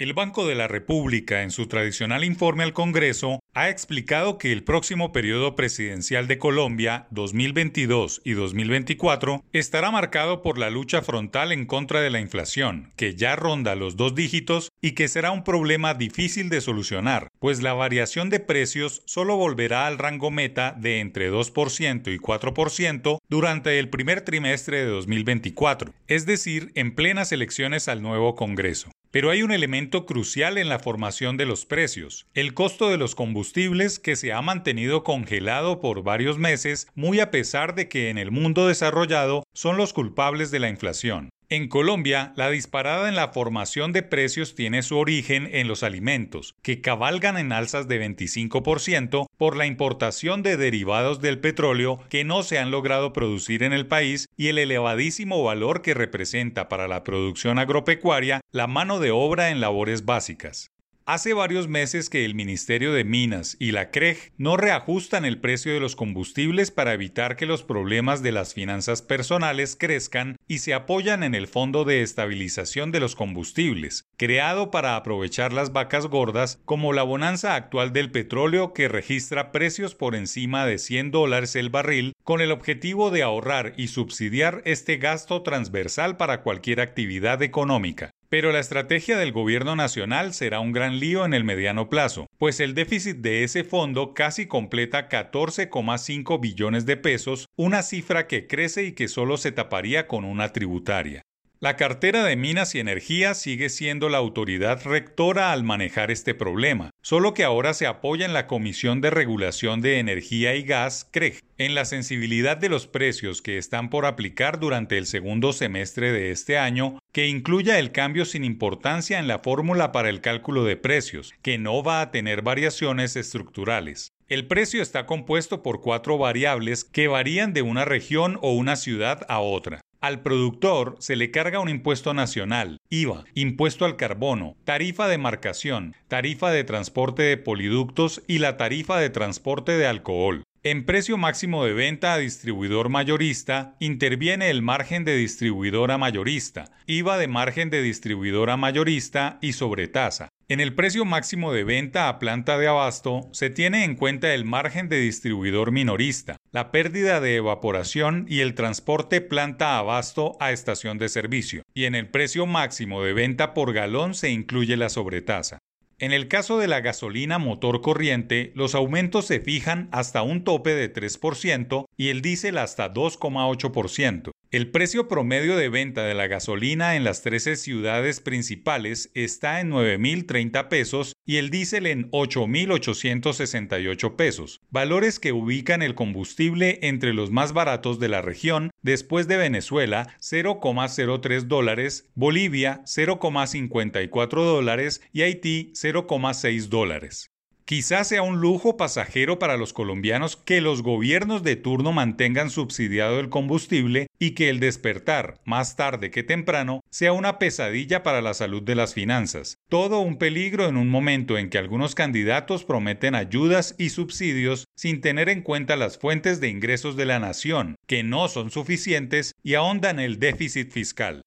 El Banco de la República, en su tradicional informe al Congreso, ha explicado que el próximo periodo presidencial de Colombia, 2022 y 2024, estará marcado por la lucha frontal en contra de la inflación, que ya ronda los dos dígitos y que será un problema difícil de solucionar, pues la variación de precios solo volverá al rango meta de entre 2% y 4% durante el primer trimestre de 2024, es decir, en plenas elecciones al nuevo Congreso. Pero hay un elemento crucial en la formación de los precios, el costo de los combustibles que se ha mantenido congelado por varios meses, muy a pesar de que en el mundo desarrollado son los culpables de la inflación. En Colombia, la disparada en la formación de precios tiene su origen en los alimentos, que cabalgan en alzas de 25% por la importación de derivados del petróleo que no se han logrado producir en el país y el elevadísimo valor que representa para la producción agropecuaria la mano de obra en labores básicas. Hace varios meses que el Ministerio de Minas y la CREG no reajustan el precio de los combustibles para evitar que los problemas de las finanzas personales crezcan y se apoyan en el Fondo de Estabilización de los Combustibles, creado para aprovechar las vacas gordas como la bonanza actual del petróleo que registra precios por encima de 100 dólares el barril con el objetivo de ahorrar y subsidiar este gasto transversal para cualquier actividad económica. Pero la estrategia del gobierno nacional será un gran lío en el mediano plazo, pues el déficit de ese fondo casi completa 14,5 billones de pesos, una cifra que crece y que solo se taparía con una tributaria. La cartera de Minas y Energía sigue siendo la autoridad rectora al manejar este problema, solo que ahora se apoya en la Comisión de Regulación de Energía y Gas, CREG, en la sensibilidad de los precios que están por aplicar durante el segundo semestre de este año, que incluya el cambio sin importancia en la fórmula para el cálculo de precios, que no va a tener variaciones estructurales. El precio está compuesto por cuatro variables que varían de una región o una ciudad a otra. Al productor se le carga un impuesto nacional, IVA, impuesto al carbono, tarifa de marcación, tarifa de transporte de poliductos y la tarifa de transporte de alcohol. En precio máximo de venta a distribuidor mayorista interviene el margen de distribuidor a mayorista, IVA de margen de distribuidor a mayorista y sobretasa. En el precio máximo de venta a planta de abasto se tiene en cuenta el margen de distribuidor minorista, la pérdida de evaporación y el transporte planta abasto a estación de servicio, y en el precio máximo de venta por galón se incluye la sobretasa. En el caso de la gasolina motor corriente, los aumentos se fijan hasta un tope de 3% y el diésel hasta 2,8%. El precio promedio de venta de la gasolina en las 13 ciudades principales está en 9.030 pesos y el diésel en 8.868 pesos, valores que ubican el combustible entre los más baratos de la región después de Venezuela 0,03 dólares, Bolivia 0,54 dólares y Haití 0,6 dólares. Quizás sea un lujo pasajero para los colombianos que los gobiernos de turno mantengan subsidiado el combustible y que el despertar, más tarde que temprano, sea una pesadilla para la salud de las finanzas. Todo un peligro en un momento en que algunos candidatos prometen ayudas y subsidios sin tener en cuenta las fuentes de ingresos de la nación, que no son suficientes y ahondan el déficit fiscal.